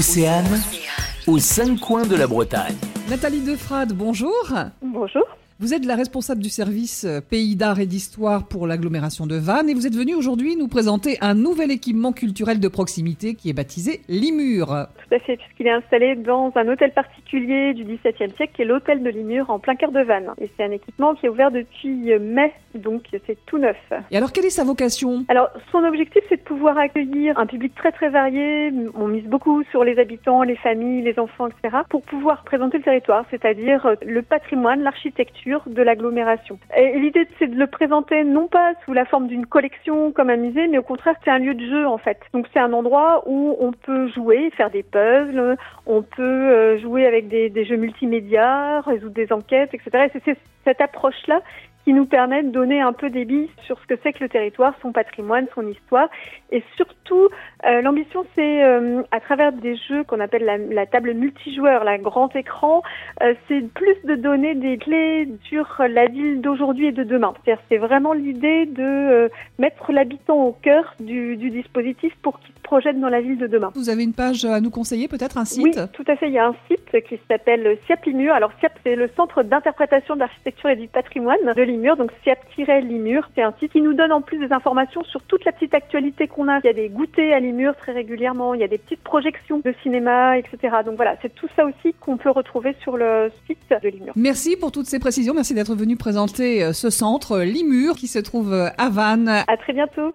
Océane, aux cinq coins de la Bretagne. Nathalie Defrade, bonjour. Bonjour. Vous êtes la responsable du service euh, Pays d'art et d'histoire pour l'agglomération de Vannes et vous êtes venue aujourd'hui nous présenter un nouvel équipement culturel de proximité qui est baptisé Limur. Tout à fait, puisqu'il est installé dans un hôtel particulier du XVIIe siècle qui est l'hôtel de Limur en plein cœur de Vannes. Et c'est un équipement qui est ouvert depuis mai, donc c'est tout neuf. Et alors quelle est sa vocation? Alors son objectif c'est de pouvoir accueillir un public très très varié. On mise beaucoup sur les habitants, les familles, les enfants, etc. pour pouvoir présenter le territoire, c'est-à-dire euh, le patrimoine, l'architecture de l'agglomération. L'idée, c'est de le présenter non pas sous la forme d'une collection comme un musée, mais au contraire, c'est un lieu de jeu en fait. Donc c'est un endroit où on peut jouer, faire des puzzles, on peut euh, jouer avec des, jeux multimédia, résoudre des enquêtes, etc. Et c'est cette approche-là qui nous permet de donner un peu des billes sur ce que c'est que le territoire, son patrimoine, son histoire. Et surtout, euh, l'ambition, c'est euh, à travers des jeux qu'on appelle la, la, table multijoueur, la grand écran, euh, c'est plus de donner des clés sur la ville d'aujourd'hui et de demain. C'est-à-dire, c'est vraiment l'idée de mettre l'habitant au cœur du, du dispositif pour qu'il se projette dans la ville de demain. Vous avez une page à nous conseiller, peut-être un site? Oui, tout à fait. Il y a un site qui s'appelle SIAP Limur. Alors SIAP, c'est le Centre d'interprétation de l'architecture et du patrimoine de Limur, donc SIAP-Limur. C'est un site qui nous donne en plus des informations sur toute la petite actualité qu'on a. Il y a des goûters à Limur très régulièrement, il y a des petites projections de cinéma, etc. Donc voilà, c'est tout ça aussi qu'on peut retrouver sur le site de Limur. Merci pour toutes ces précisions. Merci d'être venu présenter euh, ce centre Limur qui se trouve à Vannes. À très bientôt.